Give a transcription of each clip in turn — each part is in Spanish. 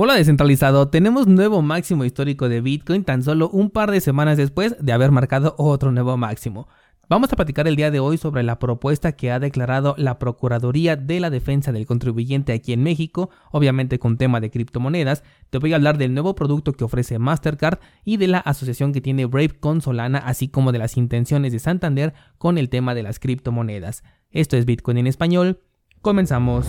Hola descentralizado, tenemos nuevo máximo histórico de Bitcoin tan solo un par de semanas después de haber marcado otro nuevo máximo. Vamos a platicar el día de hoy sobre la propuesta que ha declarado la Procuraduría de la Defensa del Contribuyente aquí en México, obviamente con tema de criptomonedas. Te voy a hablar del nuevo producto que ofrece Mastercard y de la asociación que tiene Brave con Solana, así como de las intenciones de Santander con el tema de las criptomonedas. Esto es Bitcoin en español. Comenzamos.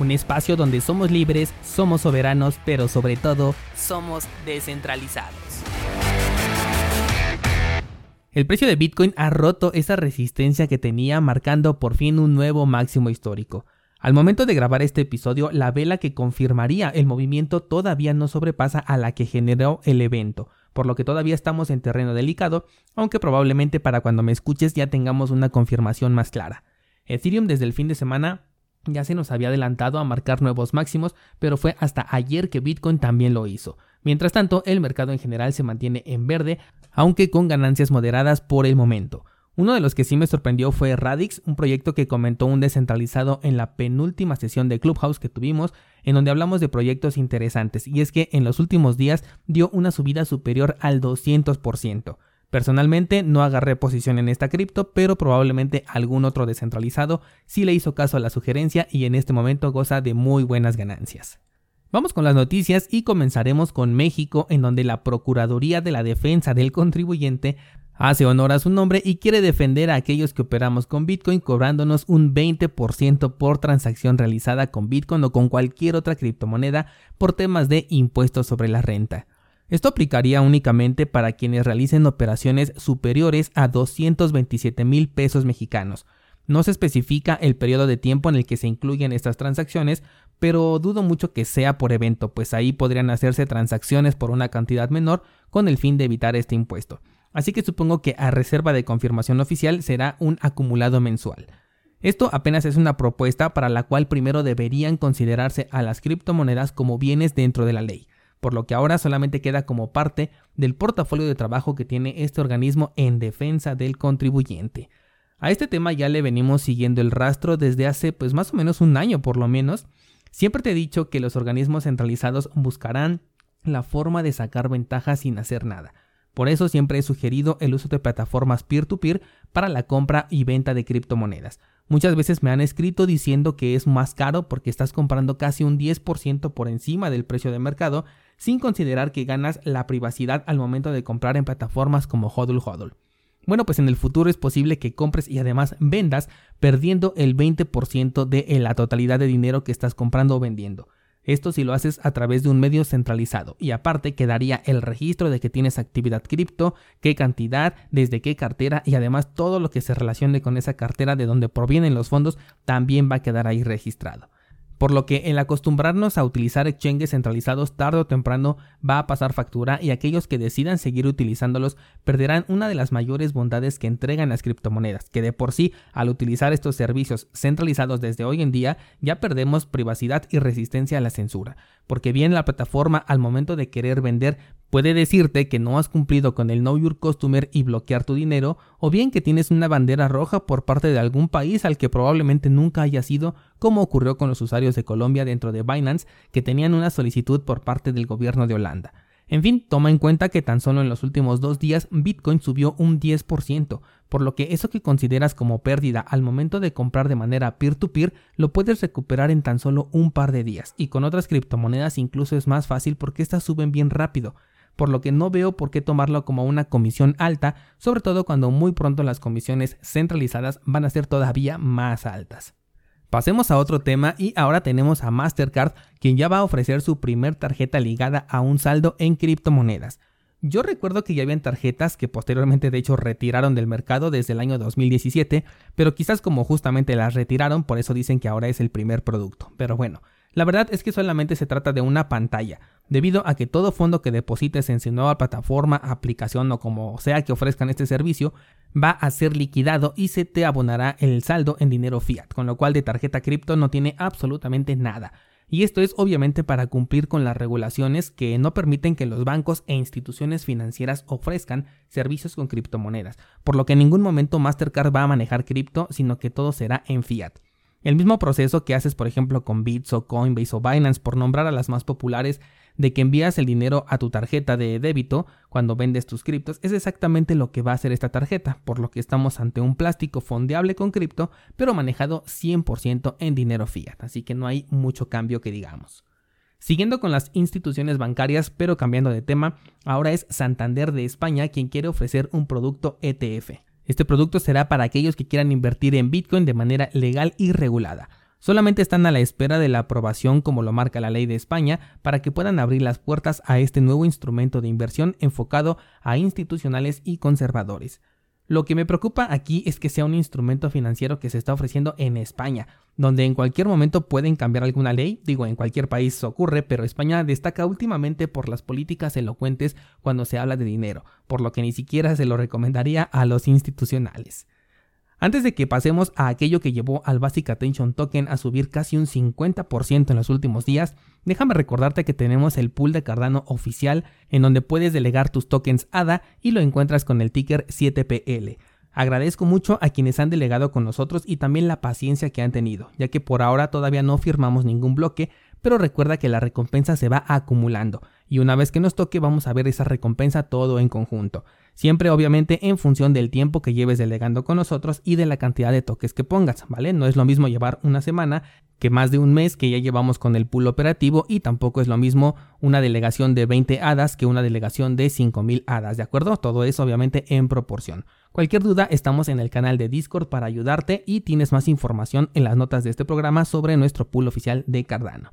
un espacio donde somos libres, somos soberanos, pero sobre todo somos descentralizados. El precio de Bitcoin ha roto esa resistencia que tenía marcando por fin un nuevo máximo histórico. Al momento de grabar este episodio, la vela que confirmaría el movimiento todavía no sobrepasa a la que generó el evento, por lo que todavía estamos en terreno delicado, aunque probablemente para cuando me escuches ya tengamos una confirmación más clara. Ethereum desde el fin de semana ya se nos había adelantado a marcar nuevos máximos, pero fue hasta ayer que Bitcoin también lo hizo. Mientras tanto, el mercado en general se mantiene en verde, aunque con ganancias moderadas por el momento. Uno de los que sí me sorprendió fue Radix, un proyecto que comentó un descentralizado en la penúltima sesión de Clubhouse que tuvimos, en donde hablamos de proyectos interesantes, y es que en los últimos días dio una subida superior al 200%. Personalmente no agarré posición en esta cripto, pero probablemente algún otro descentralizado sí le hizo caso a la sugerencia y en este momento goza de muy buenas ganancias. Vamos con las noticias y comenzaremos con México, en donde la Procuraduría de la Defensa del Contribuyente hace honor a su nombre y quiere defender a aquellos que operamos con Bitcoin cobrándonos un 20% por transacción realizada con Bitcoin o con cualquier otra criptomoneda por temas de impuestos sobre la renta. Esto aplicaría únicamente para quienes realicen operaciones superiores a 227 mil pesos mexicanos. No se especifica el periodo de tiempo en el que se incluyen estas transacciones, pero dudo mucho que sea por evento, pues ahí podrían hacerse transacciones por una cantidad menor con el fin de evitar este impuesto. Así que supongo que a reserva de confirmación oficial será un acumulado mensual. Esto apenas es una propuesta para la cual primero deberían considerarse a las criptomonedas como bienes dentro de la ley por lo que ahora solamente queda como parte del portafolio de trabajo que tiene este organismo en defensa del contribuyente. A este tema ya le venimos siguiendo el rastro desde hace pues más o menos un año por lo menos. Siempre te he dicho que los organismos centralizados buscarán la forma de sacar ventajas sin hacer nada. Por eso siempre he sugerido el uso de plataformas peer-to-peer -peer para la compra y venta de criptomonedas. Muchas veces me han escrito diciendo que es más caro porque estás comprando casi un 10% por encima del precio de mercado sin considerar que ganas la privacidad al momento de comprar en plataformas como Hodl Hodl. Bueno, pues en el futuro es posible que compres y además vendas perdiendo el 20% de la totalidad de dinero que estás comprando o vendiendo. Esto si lo haces a través de un medio centralizado y aparte quedaría el registro de que tienes actividad cripto, qué cantidad, desde qué cartera y además todo lo que se relacione con esa cartera de donde provienen los fondos también va a quedar ahí registrado por lo que el acostumbrarnos a utilizar exchanges centralizados tarde o temprano va a pasar factura y aquellos que decidan seguir utilizándolos perderán una de las mayores bondades que entregan las criptomonedas, que de por sí al utilizar estos servicios centralizados desde hoy en día ya perdemos privacidad y resistencia a la censura, porque bien la plataforma al momento de querer vender Puede decirte que no has cumplido con el Know Your Customer y bloquear tu dinero, o bien que tienes una bandera roja por parte de algún país al que probablemente nunca hayas ido, como ocurrió con los usuarios de Colombia dentro de Binance, que tenían una solicitud por parte del gobierno de Holanda. En fin, toma en cuenta que tan solo en los últimos dos días Bitcoin subió un 10%, por lo que eso que consideras como pérdida al momento de comprar de manera peer-to-peer lo puedes recuperar en tan solo un par de días, y con otras criptomonedas incluso es más fácil porque estas suben bien rápido por lo que no veo por qué tomarlo como una comisión alta, sobre todo cuando muy pronto las comisiones centralizadas van a ser todavía más altas. Pasemos a otro tema y ahora tenemos a Mastercard, quien ya va a ofrecer su primer tarjeta ligada a un saldo en criptomonedas. Yo recuerdo que ya habían tarjetas que posteriormente de hecho retiraron del mercado desde el año 2017, pero quizás como justamente las retiraron, por eso dicen que ahora es el primer producto. Pero bueno, La verdad es que solamente se trata de una pantalla, debido a que todo fondo que deposites en su nueva plataforma, aplicación o como sea que ofrezcan este servicio, va a ser liquidado y se te abonará el saldo en dinero fiat, con lo cual de tarjeta cripto no tiene absolutamente nada. Y esto es obviamente para cumplir con las regulaciones que no permiten que los bancos e instituciones financieras ofrezcan servicios con criptomonedas, por lo que en ningún momento Mastercard va a manejar cripto, sino que todo será en fiat. El mismo proceso que haces por ejemplo con Bits o Coinbase o Binance por nombrar a las más populares de que envías el dinero a tu tarjeta de débito cuando vendes tus criptos es exactamente lo que va a hacer esta tarjeta, por lo que estamos ante un plástico fondeable con cripto, pero manejado 100% en dinero fiat, así que no hay mucho cambio que digamos. Siguiendo con las instituciones bancarias, pero cambiando de tema, ahora es Santander de España quien quiere ofrecer un producto ETF. Este producto será para aquellos que quieran invertir en Bitcoin de manera legal y regulada. Solamente están a la espera de la aprobación como lo marca la ley de España para que puedan abrir las puertas a este nuevo instrumento de inversión enfocado a institucionales y conservadores. Lo que me preocupa aquí es que sea un instrumento financiero que se está ofreciendo en España, donde en cualquier momento pueden cambiar alguna ley, digo, en cualquier país ocurre, pero España destaca últimamente por las políticas elocuentes cuando se habla de dinero, por lo que ni siquiera se lo recomendaría a los institucionales. Antes de que pasemos a aquello que llevó al Basic Attention Token a subir casi un 50% en los últimos días, déjame recordarte que tenemos el pool de Cardano oficial en donde puedes delegar tus tokens ADA y lo encuentras con el ticker 7PL. Agradezco mucho a quienes han delegado con nosotros y también la paciencia que han tenido, ya que por ahora todavía no firmamos ningún bloque, pero recuerda que la recompensa se va acumulando y una vez que nos toque vamos a ver esa recompensa todo en conjunto. Siempre obviamente en función del tiempo que lleves delegando con nosotros y de la cantidad de toques que pongas, ¿vale? No es lo mismo llevar una semana que más de un mes que ya llevamos con el pool operativo y tampoco es lo mismo una delegación de 20 hadas que una delegación de 5000 hadas, ¿de acuerdo? Todo eso obviamente en proporción. Cualquier duda estamos en el canal de Discord para ayudarte y tienes más información en las notas de este programa sobre nuestro pool oficial de Cardano.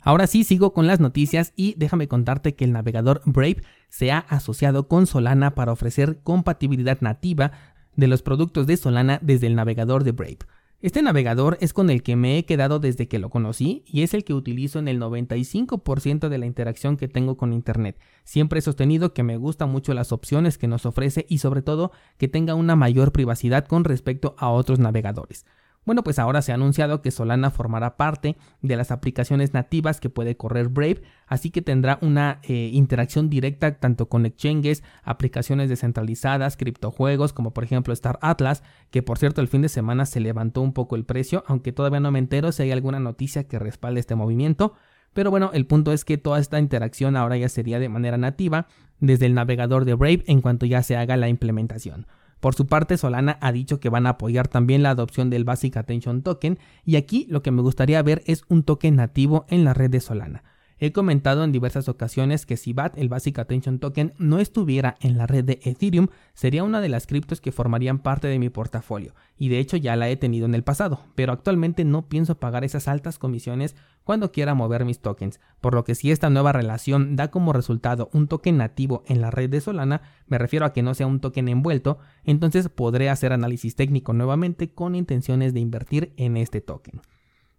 Ahora sí sigo con las noticias y déjame contarte que el navegador Brave se ha asociado con Solana para ofrecer compatibilidad nativa de los productos de Solana desde el navegador de Brave. Este navegador es con el que me he quedado desde que lo conocí y es el que utilizo en el 95% de la interacción que tengo con Internet. Siempre he sostenido que me gustan mucho las opciones que nos ofrece y sobre todo que tenga una mayor privacidad con respecto a otros navegadores. Bueno, pues ahora se ha anunciado que Solana formará parte de las aplicaciones nativas que puede correr Brave, así que tendrá una eh, interacción directa tanto con exchanges, aplicaciones descentralizadas, criptojuegos, como por ejemplo Star Atlas, que por cierto el fin de semana se levantó un poco el precio, aunque todavía no me entero si hay alguna noticia que respalde este movimiento. Pero bueno, el punto es que toda esta interacción ahora ya sería de manera nativa desde el navegador de Brave en cuanto ya se haga la implementación. Por su parte, Solana ha dicho que van a apoyar también la adopción del Basic Attention Token y aquí lo que me gustaría ver es un token nativo en la red de Solana. He comentado en diversas ocasiones que si BAT, el Basic Attention Token, no estuviera en la red de Ethereum, sería una de las criptos que formarían parte de mi portafolio, y de hecho ya la he tenido en el pasado, pero actualmente no pienso pagar esas altas comisiones cuando quiera mover mis tokens, por lo que si esta nueva relación da como resultado un token nativo en la red de Solana, me refiero a que no sea un token envuelto, entonces podré hacer análisis técnico nuevamente con intenciones de invertir en este token.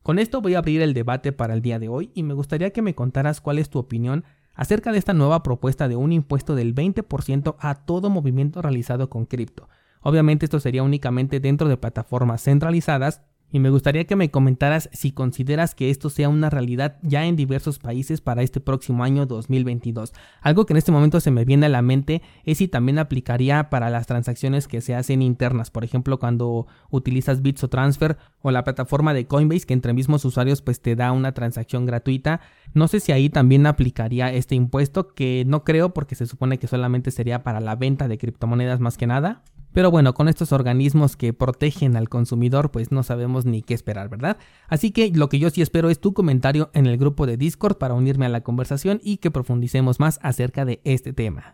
Con esto voy a abrir el debate para el día de hoy y me gustaría que me contaras cuál es tu opinión acerca de esta nueva propuesta de un impuesto del 20% a todo movimiento realizado con cripto. Obviamente esto sería únicamente dentro de plataformas centralizadas y me gustaría que me comentaras si consideras que esto sea una realidad ya en diversos países para este próximo año 2022. Algo que en este momento se me viene a la mente es si también aplicaría para las transacciones que se hacen internas, por ejemplo cuando utilizas Bits o Transfer o la plataforma de Coinbase que entre mismos usuarios pues te da una transacción gratuita. No sé si ahí también aplicaría este impuesto que no creo porque se supone que solamente sería para la venta de criptomonedas más que nada. Pero bueno, con estos organismos que protegen al consumidor, pues no sabemos ni qué esperar, ¿verdad? Así que lo que yo sí espero es tu comentario en el grupo de Discord para unirme a la conversación y que profundicemos más acerca de este tema.